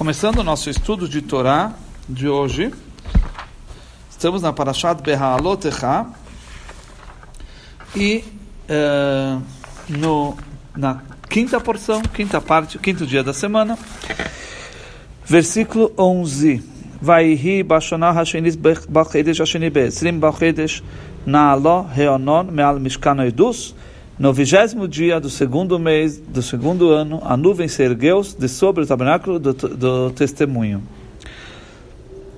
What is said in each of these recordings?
Começando o nosso estudo de Torá de hoje, estamos na Parashat Behalotecha e uh, no, na quinta porção, quinta parte, quinto dia da semana, versículo 11. Vaihi Bashonah Hashenis Bachedesh Hashenibes, Rim Bachedesh Naalo heonon Meal Mishkan Edus no vigésimo dia do segundo mês do segundo ano, a nuvem se ergueu de sobre o tabernáculo do, do testemunho.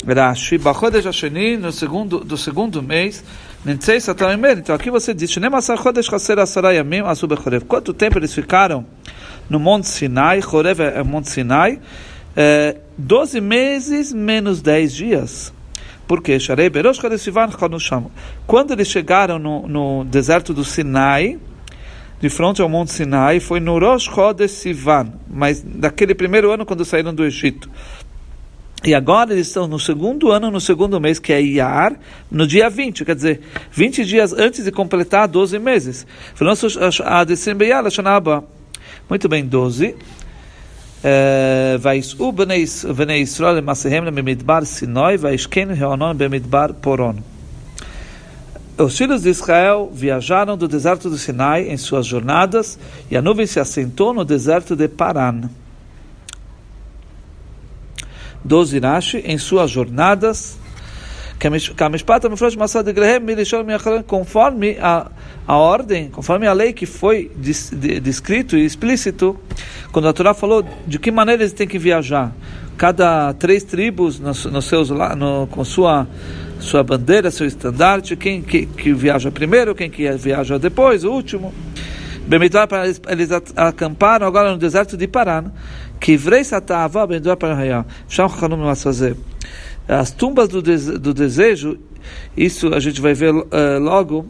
Rashi, Bachodesh Hasheni, no segundo, do segundo mês, Nentzei Satanimer. Então aqui você diz, Shnemasar Chodesh Chaser Asarayamim Asube Chorev. Quanto tempo eles ficaram no Monte Sinai? Chorev é Monte Sinai. É, 12 meses menos 10 dias. Por quê? Quando eles chegaram no, no deserto do Sinai, de frente ao Monte Sinai foi no Rosh Chodesh Sivan, mas daquele primeiro ano quando saíram do Egito. E agora eles estão no segundo ano, no segundo mês, que é Iar, no dia 20, quer dizer, 20 dias antes de completar 12 meses. Muito bem, 12. Eh, Vais'u b'nei Israel massehem le Sinoi, vais'ken reonon Bemidbar Poron os filhos de Israel viajaram do deserto do Sinai em suas jornadas e a nuvem se assentou no deserto de Paran. Doze Rashi, em suas jornadas, conforme a, a ordem, conforme a lei que foi descrito e explícito, quando a Torá falou de que maneira eles têm que viajar. Cada três tribos no, no seus, no, com sua sua bandeira, seu estandarte, quem que, que viaja primeiro, quem que viaja depois, o último. Bemidbar, eles acamparam agora no deserto de Paran, que vrei satava, bemidbar para Hayá. fazer. As tumbas do, dese, do desejo, isso a gente vai ver uh, logo,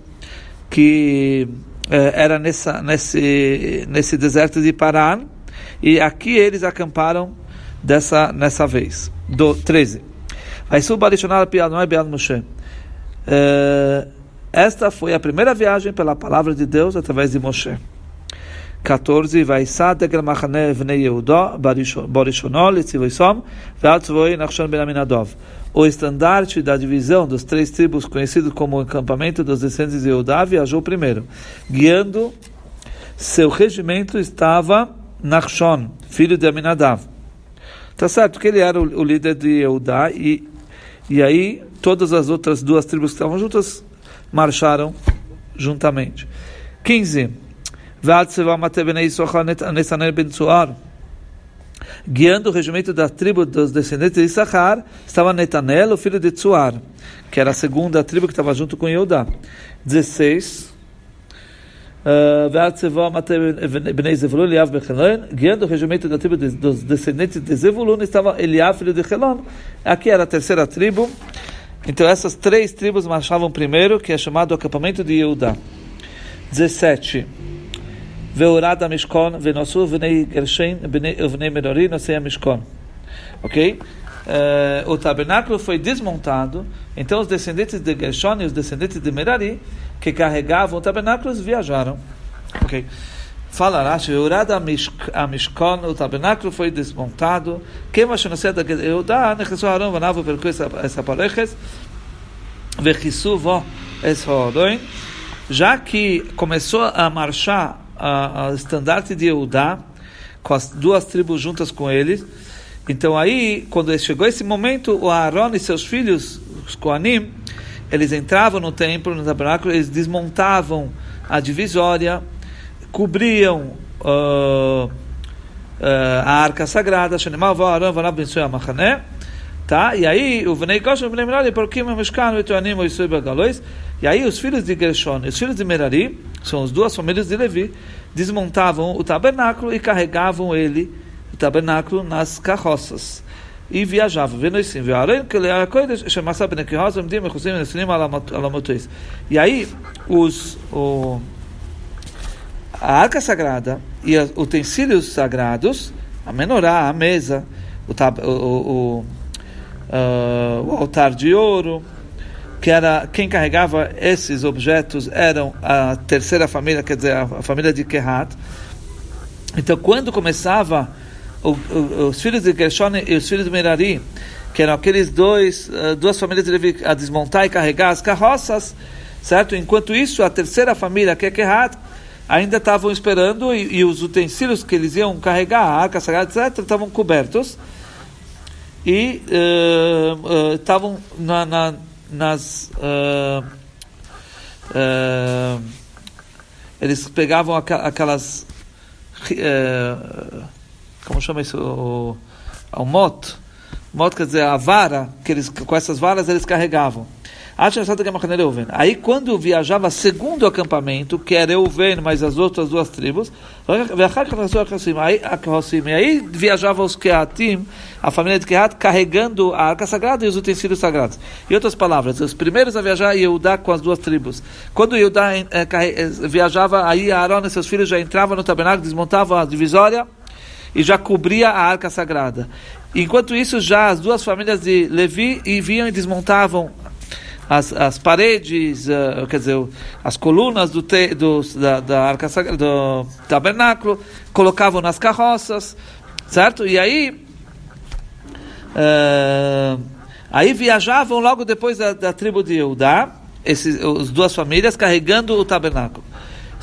que uh, era nessa, nesse, nesse deserto de Paran, e aqui eles acamparam dessa, nessa vez. Do 13. Eh, esta foi a primeira viagem pela palavra de Deus através de Moshe. 14. O estandarte da divisão dos três tribos, conhecido como o acampamento dos descendentes de Eudá, viajou primeiro. Guiando seu regimento estava Nachshon, filho de Aminadav. Tá certo que ele era o líder de Eudá e e aí todas as outras duas tribos que estavam juntas marcharam juntamente. 15. Guiando o regimento da tribo dos descendentes de Issachar, estava Netanel, o filho de Tsuar, que era a segunda tribo que estava junto com Yehudá. 16 guiando o regimento da tribo dos descendentes de Zevulun, estava Eliab, filho de Helon. Aqui era a terceira tribo. Então essas três tribos marchavam primeiro, que é chamado acampamento de Yehuda. 17. Veurada Mishkon, Venosu, Venei Gershen, Venei Merori, Nosei. Ok? Uh, o tabernáculo foi desmontado, então os descendentes de Gershon e os descendentes de Merari que carregavam o tabernáculo viajaram. Ok. Fala Rashi, Eurada a Mishkon, o tabernáculo foi desmontado. Quem vai conhecer da Eudá, necessou Arão, vanava per essa parejas, vechisu vo es horoin. Já que começou a marchar a estandarte de Eudá, com as duas tribos juntas com eles, então aí, quando chegou esse momento, o Aaron e seus filhos, os Koanim, eles entravam no templo, no tabernáculo, eles desmontavam a divisória, cobriam uh, uh, a arca sagrada, tá? E aí, o Venei Goshen, o Venei porque o Meshkan, o Tuanim, o Isui Bagalois, e aí os filhos de Gershon e os filhos de Merari, são as duas famílias de Levi, desmontavam o tabernáculo e carregavam ele, o tabernáculo, nas carroças e viajava. E aí, os, o, a arca sagrada e os utensílios sagrados, a menorá, a mesa, o, o, o, uh, o altar de ouro, que era quem carregava esses objetos eram a terceira família, quer dizer, a família de Kehat. Então, quando começava os filhos de Gershon e os filhos de Merari, que eram aqueles dois, uh, duas famílias de Levi, a desmontar e carregar as carroças, certo? Enquanto isso, a terceira família, que é Kehat, ainda estavam esperando e, e, os utensílios que eles iam carregar, a arca sagrada, etc., estavam cobertos e estavam uh, uh, na, na, nas. Uh, eles pegavam aquelas. Como chama isso? O, o moto. Moto quer dizer a vara, que eles, com essas varas eles carregavam. Aí quando viajava segundo acampamento, que era Euven, mas as outras duas tribos, aí, aí viajava os Keatim, a família de Keat, carregando a arca sagrada e os utensílios sagrados. Em outras palavras, os primeiros a viajar, Yehudá com as duas tribos. Quando Yehudá eh, eh, viajava, aí Aaron e seus filhos já entravam no tabernáculo, desmontavam a divisória e já cobria a arca sagrada. Enquanto isso, já as duas famílias de Levi vinham e desmontavam as, as paredes, uh, quer dizer, as colunas do, te, do da, da arca do tabernáculo, colocavam nas carroças, certo? E aí, uh, aí viajavam logo depois da, da tribo de Eudá, esses, as duas famílias carregando o tabernáculo.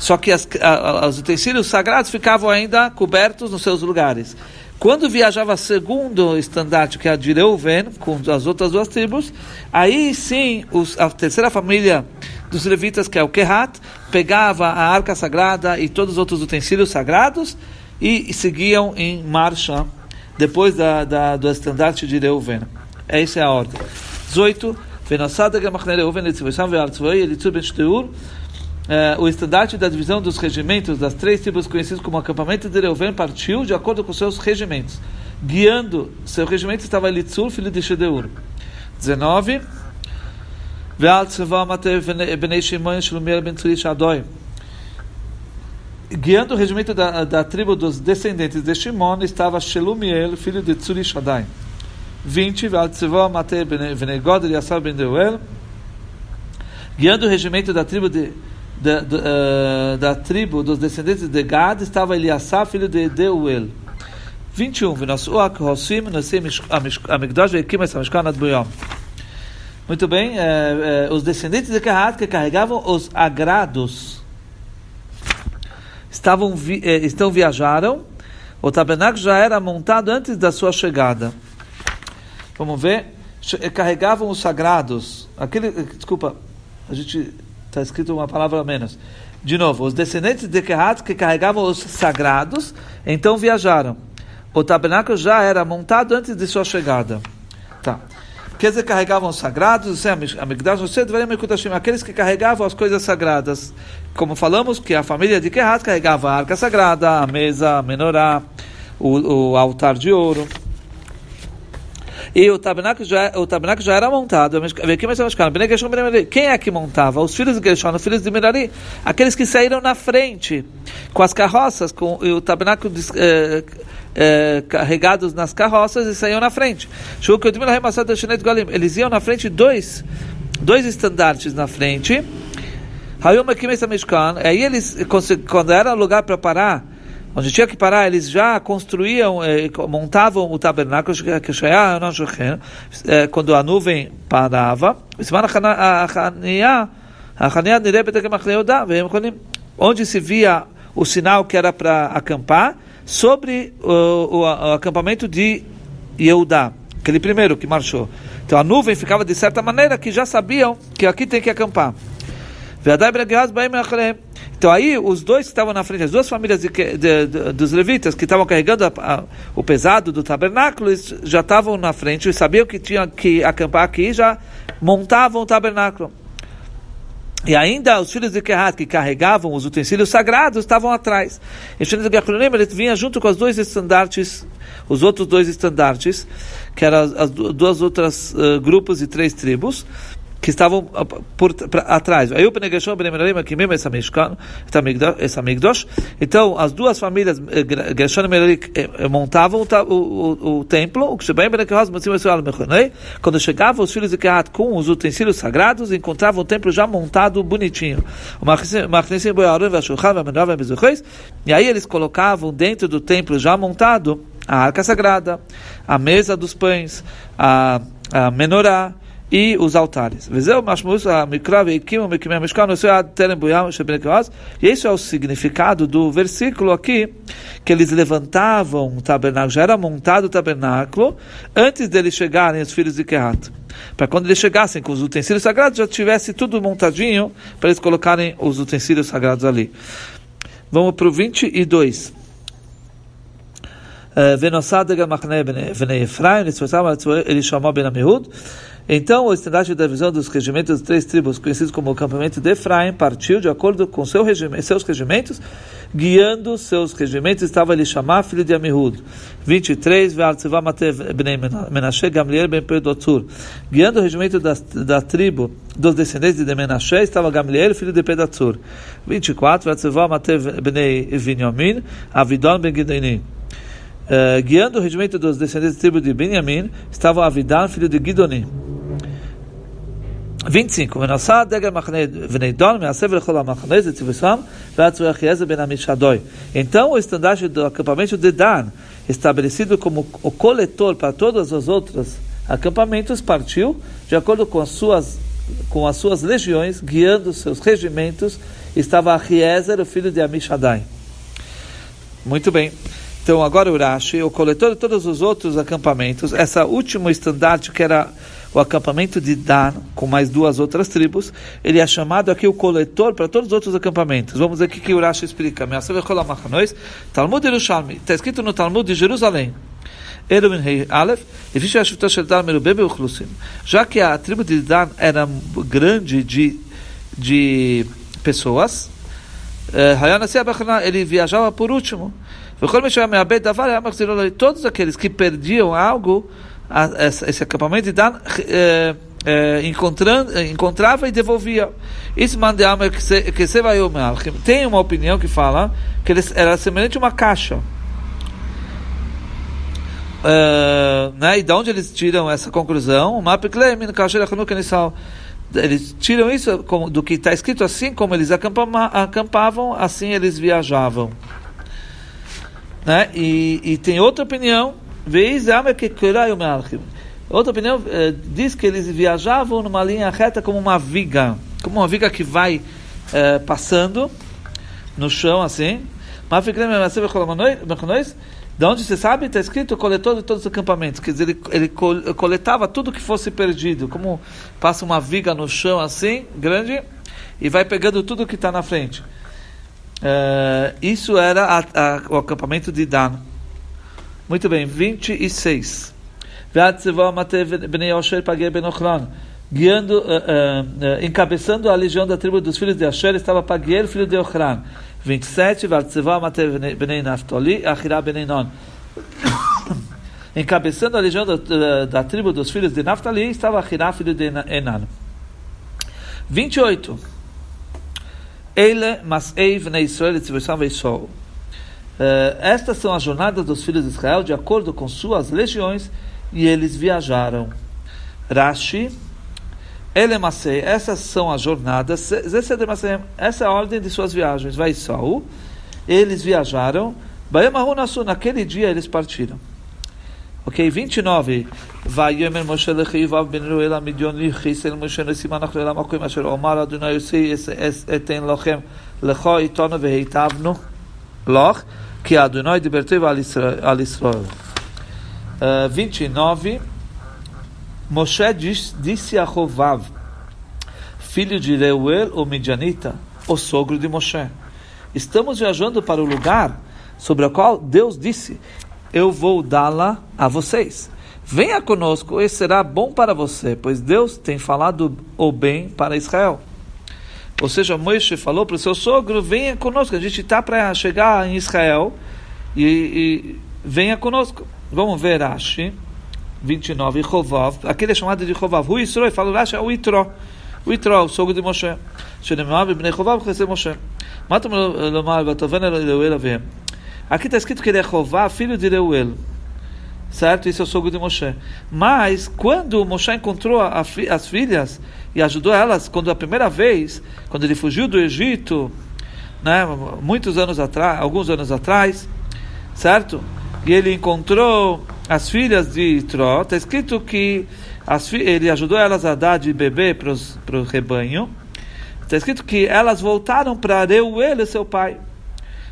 Só que as, a, os utensílios sagrados ficavam ainda cobertos nos seus lugares. Quando viajava segundo o estandarte, que é a de Reuven, com as outras duas tribos, aí sim os, a terceira família dos levitas, que é o Kehat, pegava a arca sagrada e todos os outros utensílios sagrados e, e seguiam em marcha depois da, da, do estandarte de Reuven. Essa é a ordem. 18. Venassada eh, o estandarte da divisão dos regimentos das três tribos conhecidos como acampamento de Reuven partiu de acordo com seus regimentos. Guiando seu regimento estava Elitzur, filho de Shedeur. 19. Guiando o regimento da, da tribo dos descendentes de Shimon estava Shelumiel, filho de Tzuri Shaddai. 20. Guiando o regimento da tribo de da, da, uh, da, tribo dos descendentes de Gad estava Eliassá, filho de Deuel. 21. Muito bem, eh, eh, os descendentes de Kehat que carregavam os agrados estavam vi, eh, estão viajaram. O tabernáculo já era montado antes da sua chegada. Vamos ver. Carregavam os sagrados. Aquele, desculpa, a gente Está escrito uma palavra a menos. De novo, os descendentes de Kehat que carregavam os sagrados, então viajaram. O tabernáculo já era montado antes de sua chegada. Tá. Quer dizer, carregavam os sagrados, aqueles que carregavam as coisas sagradas. Como falamos, que a família de Kehat carregava a arca sagrada, a mesa, a menorá, o, o altar de ouro. E o tabernáculo já, o tabernáculo já era montado. Quem é que montava? Os filhos de Gershon, os filhos de Merari. Aqueles que saíram na frente, com as carroças, com o tabernáculo eh, eh, carregados nas carroças e saíam na frente. Eles iam na frente dois, dois estandartes na frente. Aí eles, quando era lugar para parar, onde tinha que parar, eles já construíam, eh, montavam o tabernáculo, eh, quando a nuvem parava, onde se via o sinal que era para acampar, sobre o, o, o acampamento de Yehudá, aquele primeiro que marchou. Então a nuvem ficava de certa maneira que já sabiam que aqui tem que acampar. Então aí os dois que estavam na frente, as duas famílias de, de, de, dos levitas que estavam carregando a, a, o pesado do tabernáculo, já estavam na frente e sabiam que tinham que acampar aqui, já montavam o tabernáculo. E ainda os filhos de Kehat, que carregavam os utensílios sagrados, estavam atrás. E os filhos de Gechulim, eles vinham junto com os dois estandartes, os outros dois estandartes, que eram as duas outras uh, grupos e três tribos que estavam ah, por, pra, atrás. Aí o Penegashon Benemerarim Akimim essa Mishkan, essa Migdosh. Então, as duas famílias, eh, Gershon e Merari, eh, eh, montavam o, o, o templo, quando chegavam os filhos de Kehat com os utensílios sagrados, encontravam o templo já montado, bonitinho. E aí eles colocavam dentro do templo já montado a arca sagrada, a mesa dos pães, a, a menorá, e os altares. E esse é o significado do versículo aqui, que eles levantavam o tabernáculo, já era montado o tabernáculo, antes deles chegarem os filhos de Kehat. Para quando eles chegassem com os utensílios sagrados, já tivesse tudo montadinho, para eles colocarem os utensílios sagrados ali. Vamos para o 22. ונוסד מחנה בני אפרים, ele chamou Ben Amihud, então, o estandarte da visão dos regimentos das três tribos, conhecidos como o acampamento de Efraim, partiu de acordo com seu regime, seus regimentos, guiando seus regimentos estava ele chamar filho de Amihud. 23, Menashe Gamliel ben Pedotur. Guiando o regimento da, da tribo dos descendentes de Menashe estava Gamliel, filho de Pedatur. 24, Bnei Vinyamin, Avidon ben Gideoni. Uh, guiando o regimento dos descendentes da tribo de Benjamim estava Avidan, filho de Gidoni. 25. Então, o estandarte do acampamento de Dan, estabelecido como o coletor para todos os outros acampamentos, partiu de acordo com as suas, com as suas legiões, guiando seus regimentos, estava Riezer, o filho de Amishadai. Muito bem. Então, agora Urashi, o coletor de todos os outros acampamentos, essa último estandarte que era o acampamento de Dan, com mais duas outras tribos, ele é chamado aqui o coletor para todos os outros acampamentos. Vamos ver o que, que o Rashi explica. Talmud Yerushalmi, está escrito no Talmud de Jerusalém. Já que a tribo de Dan era grande de, de pessoas, eh, ele viajava por último. Todos aqueles que perdiam algo, esse acampamento de Dan é, é, encontrando, encontrava e devolvia. Isso mandama que você vai Tem uma opinião que fala que ele era semelhante a uma caixa. Uh, né? E de onde eles tiram essa conclusão? Eles tiram isso do que está escrito assim como eles acampavam, assim eles viajavam. Né? E, e tem outra opinião Outra opinião eh, diz que eles viajavam numa linha reta como uma viga, como uma viga que vai eh, passando no chão assim. De onde você sabe, está escrito coletor de todos os acampamentos. Quer dizer, ele, ele coletava tudo que fosse perdido. Como passa uma viga no chão assim, grande, e vai pegando tudo que está na frente. Uh, isso era a, a, o acampamento de Dan. Muito bem, 26. Guiando, uh, uh, encabeçando a legião da tribo dos filhos de Asher estava Pagiel, filho de Ochran. 27. Encabeçando a legião da, da, da, tribo dos filhos de Naftali estava Achirá, filho de Enan. 28. Ele, mas Eiv, Israel, Israel, Uh, estas são as jornadas dos filhos de Israel de acordo com suas legiões e eles viajaram. Rashi, Elemasei, essas são as jornadas, essa é a ordem de suas viagens. Vai Saul, eles viajaram, naquele dia eles partiram. Ok, 29. ויאמר משה לחיביו בן רואל המדיון ליחיסל משה נשימה אנחנו אל המקום אשר אמר אדוני יוסי אתן לכם לכו איתנו והיטבנו לך que Adonai libertou al Israel. Uh, 29. Moshe diz, disse a Rovav, filho de Reuel, o Midianita, o sogro de Moshe. Estamos viajando para o lugar sobre o qual Deus disse: Eu vou dá-la a vocês. Venha conosco e será bom para você, pois Deus tem falado o bem para Israel. Ou seja, Moisés falou para o seu sogro: venha conosco, a gente está para chegar em Israel e, e, venha conosco. Vamos ver Rashi 29, Chovav, aquele é chamado de Chovav. O Isro, ele fala Rashi é o Itro. O Itro, o sogro de Moshe. שנאמר בבני חובב חסר משה. מה אתה לומר ותבן אל רeuel אביהם? Aqui está escrito que ele é Chová, filho de Reuel. Certo? Isso é o sogro de Moshe. Mas, quando Moshe encontrou a, a, as filhas, e ajudou elas quando a primeira vez, quando ele fugiu do Egito, né, muitos anos atrás, alguns anos atrás, certo? e ele encontrou as filhas de Itró, está escrito que as, ele ajudou elas a dar de bebê para o rebanho. Está escrito que elas voltaram para Reuel, seu pai.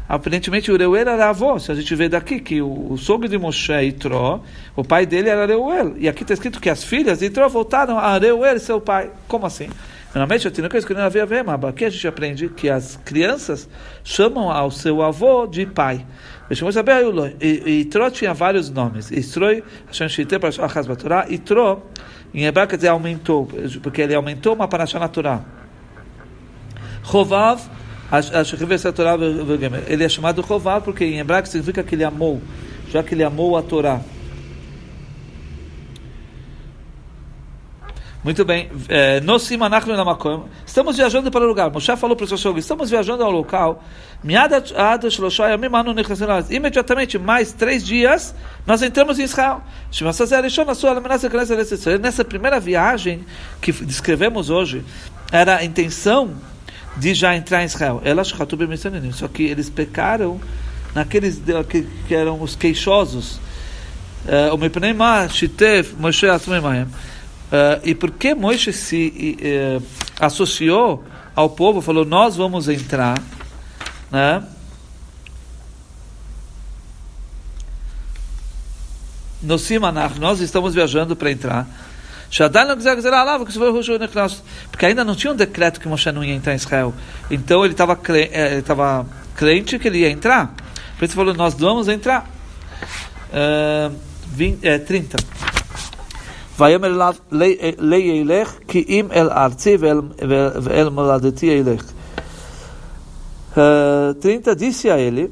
Aparentemente o Reuel era avô. Se a gente vê daqui que o, o sogro de Moshe, Itró, o pai dele era Reuel. E aqui está escrito que as filhas de Itró voltaram a Reuel, seu pai. Como assim? Normalmente eu tenho que não havia ver, mas aqui a gente aprende que as crianças chamam ao seu avô de pai. Itró tinha vários nomes. Istroi, Hashem Shite, para Achaz Batorá. Itró, em hebraico quer dizer aumentou, porque ele aumentou uma paraxá natural. Chovav, ele é chamado Chovav porque em hebraico significa que ele amou, já que ele amou a Torá. Muito bem. É, estamos viajando para o lugar. Moshe falou para o seu estamos viajando ao local. Imediatamente, mais três dias, nós entramos em Israel. Nessa primeira viagem que descrevemos hoje, era a intenção de já entrar em Israel. Só que eles pecaram naqueles que, que eram os queixosos. É, o Mipneimah, Shitef. Uh, e por que Moisés se uh, associou ao povo, falou, nós vamos entrar, né? No Simanach, nós estamos viajando para entrar. Porque ainda não tinha um decreto que Moshe não ia entrar em Israel. Então ele estava cre eh, crente que ele ia entrar. Por isso ele falou, nós vamos entrar. Uh, 20, é, 30. ויאמר אליו לי ילך כי אם אל ארצי ואל, ואל מולדתי ילך. Uh, 30 disse a ele: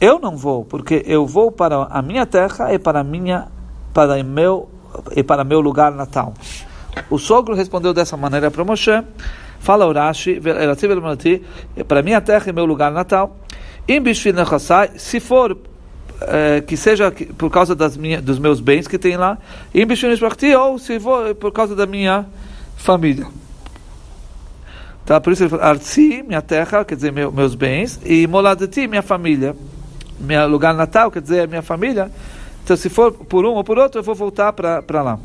Eu não vou, porque eu vou para a minha terra e para minha para meu e para meu lugar natal. O sogro respondeu dessa maneira para Moshe: Fala Urashi, para minha terra e meu lugar natal. Se for é, que seja por causa das minha, dos meus bens que tem lá, ou se for por causa da minha família. Tá? Por isso ele fala, Artsi, minha terra, quer dizer, meu, meus bens, e Moladeti, minha família. Meu lugar natal, quer dizer, minha família. Então, se for por um ou por outro, eu vou voltar para lá.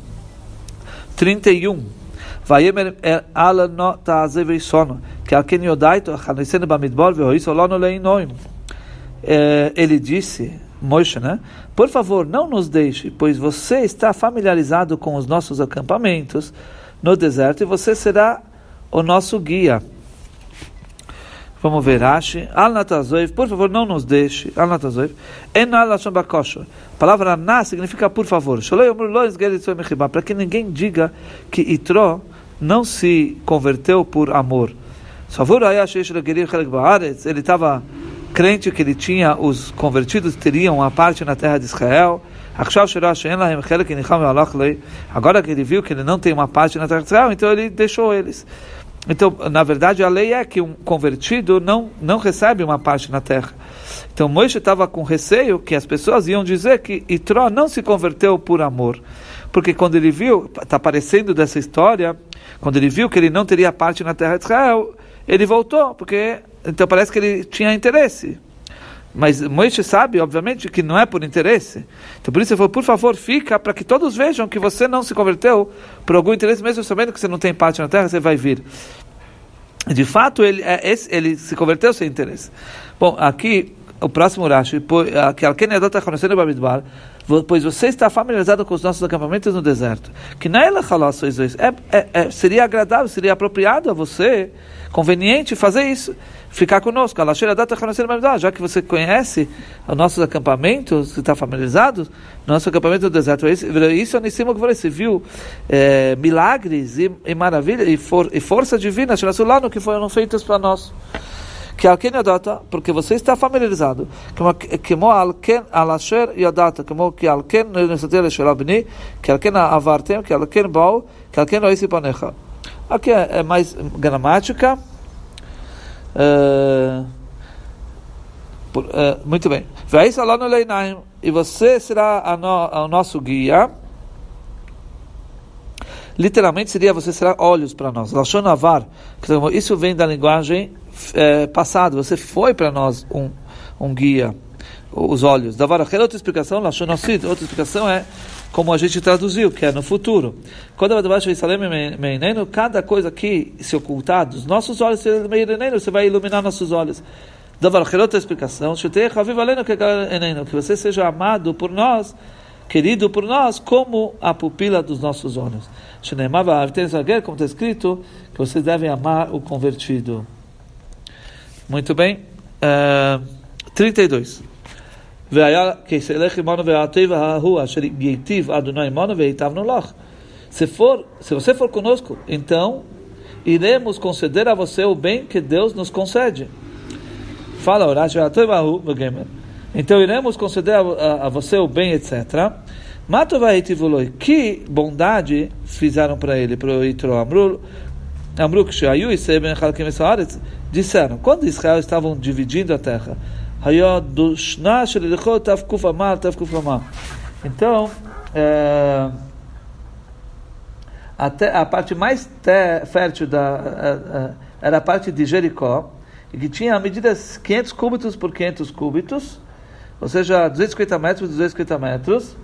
31. vaiemer el ala no ta'azev isono, que al ken yodai to hanesene bamidbor vehoiso lono leinoim. É, ele disse, Moisés né? Por favor, não nos deixe, pois você está familiarizado com os nossos acampamentos no deserto e você será o nosso guia. Vamos ver, Rashi. Al natazoiv, por favor, não nos deixe. Al A palavra na significa por favor. Para que ninguém diga que Itró não se converteu por amor. Ele estava crente que ele tinha, os convertidos teriam a parte na terra de Israel. Agora que ele viu que ele não tem uma parte na terra de Israel, então ele deixou eles. Então, na verdade, a lei é que um convertido não, não recebe uma parte na terra. Então, Moisés estava com receio que as pessoas iam dizer que Itró não se converteu por amor. Porque quando ele viu, está aparecendo dessa história, quando ele viu que ele não teria parte na terra de Israel, ele voltou, porque então parece que ele tinha interesse. Mas Moisés sabe, obviamente, que não é por interesse. Então por isso ele falou, por favor, fica para que todos vejam que você não se converteu por algum interesse, mesmo sabendo que você não tem parte na terra, você vai vir. De fato, ele, é ele se converteu sem interesse. Bom, aqui, o próximo Rashi, que pois você está familiarizado com os nossos acampamentos no deserto. Que não é, é, é, seria agradável, seria apropriado a você, conveniente fazer isso ficar conosco. Já que você conhece os nossos acampamentos, está familiarizado, nosso acampamento do deserto, é isso é cima que você viu é, milagres e, e e, for, e força divina, que foram feitos para nós que é alguém adota, porque você está familiarizado, que alguém que avartem, que que. Aqui é, é mais gramática. Uh, por, uh, muito bem. E você será no, o nosso guia. Literalmente seria você será olhos para nós. Isso vem da linguagem é, passada. Você foi para nós um, um guia. os olhos. Davarachel, outra explicação, Lashonosid, outra explicação é como a gente traduziu, que é no futuro. Quando cada coisa que se ocultar dos nossos olhos, você vai iluminar nossos olhos. Outra explicação, que você seja amado por nós, querido por nós, como a pupila dos nossos olhos. Como está escrito, que vocês devem amar o convertido. Muito bem. Uh, 32. Se for, se você for conosco, então iremos conceder a você o bem que Deus nos concede. Fala, então iremos conceder a, a, a você o bem, etc. Que bondade fizeram para ele, para o Itro Amru, Amru Kshayu Seben Chalkim disseram, quando Israel estavam dividindo a terra, então, é, até a parte mais fértil da, é, é, era a parte de Jericó, que tinha a medida 500 cúbitos por 500 cúbitos, ou seja, 250 metros por 250 metros.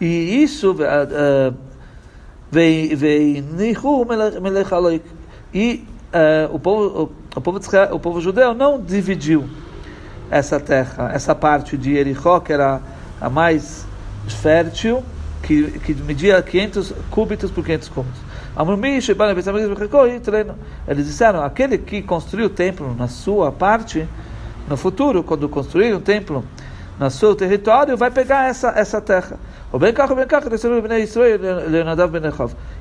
E isso veio e uh, o, povo, o, povo o povo judeu não dividiu essa terra, essa parte de Jericó, que era a mais fértil, que, que media 500 cúbitos por 500 cúbitos. Eles disseram, aquele que construiu o templo na sua parte, no futuro, quando construir um templo no seu território, vai pegar essa, essa terra. O bem carro, bem carro,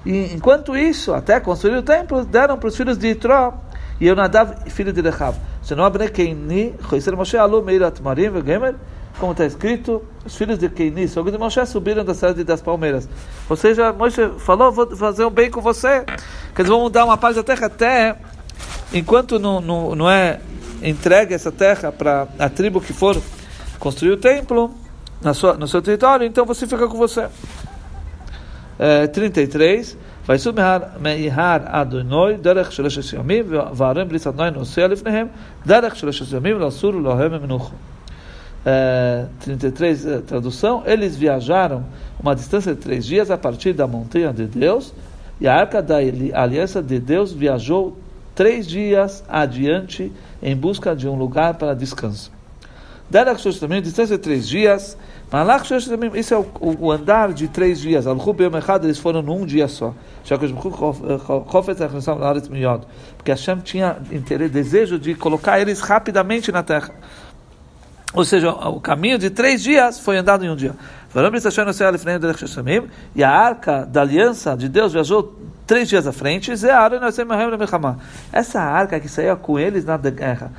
E enquanto isso, até construir o templo, deram para os filhos de Itró e eu Nadav, filho de Rechav. Senão abre Keini, Choiser Moshe Alu Meir Atmarim Vegemer, como está escrito, os filhos de Keini, sogro de Moshe, subiram da cidade das palmeiras. Ou seja, Moshe falou, vou fazer um bem com você, que eles vão mudar uma parte da terra até, enquanto não, não, não é entregue essa terra para a tribo que for construir o templo, na sua, no seu território, então você fica com você. É, 33. Vai subir meihar adonoi derech shelesh yamim v'arem bris adonai nosei lifnehem derech shelesh yamim lasur lohem menucho. 33 é, tradução, eles viajaram uma distância de três dias a partir da montanha de Deus e a arca da aliança de Deus viajou três dias adiante em busca de um lugar para descanso. Derech shelesh yamim, distância de três dias Malach isso é o, o, andar de três dias. Al eles foram num dia só. Porque Hashem tinha interesse, desejo de colocar eles rapidamente na terra. Ou seja, o caminho de três dias foi andado em um dia. E a arca da aliança de Deus viajou três dias à frente. Essa arca que saía com eles na guerra.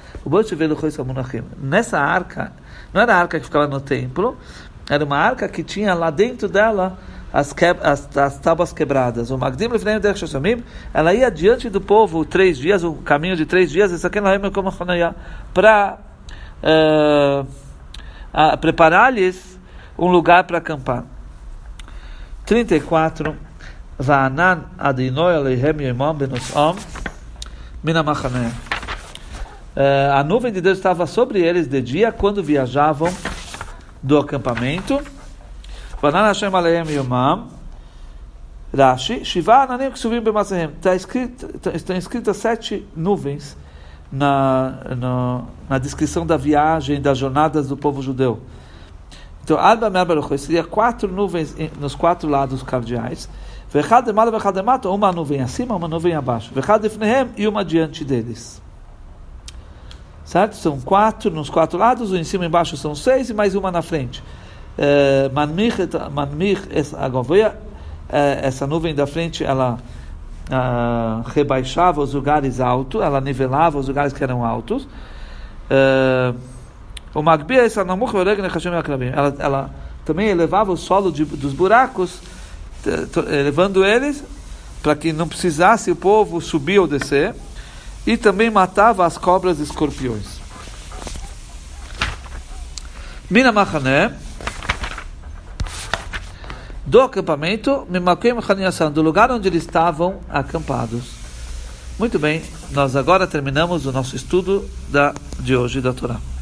Nessa arca, não era a arca que ficava no templo, era uma arca que tinha lá dentro dela as, que, as, as tábuas quebradas. O Magdim ela ia diante do povo três dias, o caminho de três dias, isso aqui é como para uh, preparar-lhes um lugar para acampar. 34 Va'anan adinoi aleihem yemam benosom minamachaneh a nuvem de Deus estava sobre eles de dia quando viajavam do acampamento. Vanan Hashem Aleim Yomam. Rashi, Shiva Ananim que subiram bemasehem. Está escrito, estão escritas sete nuvens na, na, na descrição da viagem, das jornadas do povo judeu. Então, Alba Merbaruch seria quatro nuvens nos quatro lados cardeais. Vechad de vechad de uma nuvem acima, uma nuvem abaixo. Vechad de e uma diante deles. Certo? São quatro nos quatro lados, um em cima e embaixo são seis e mais uma na frente. Eh, manmich eh, essa nuvem da frente, ela uh, rebaixava os lugares altos, ela nivelava os lugares que eram altos. Uh, o Magbia, essa ela, ela também elevava o solo de, dos buracos, elevando eles para que não precisasse o povo subir ou descer e também matava as cobras e escorpiões. Mina Machané, do acampamento, do lugar onde eles estavam acampados. Muito bem, nós agora terminamos o nosso estudo da, de hoje da Torá.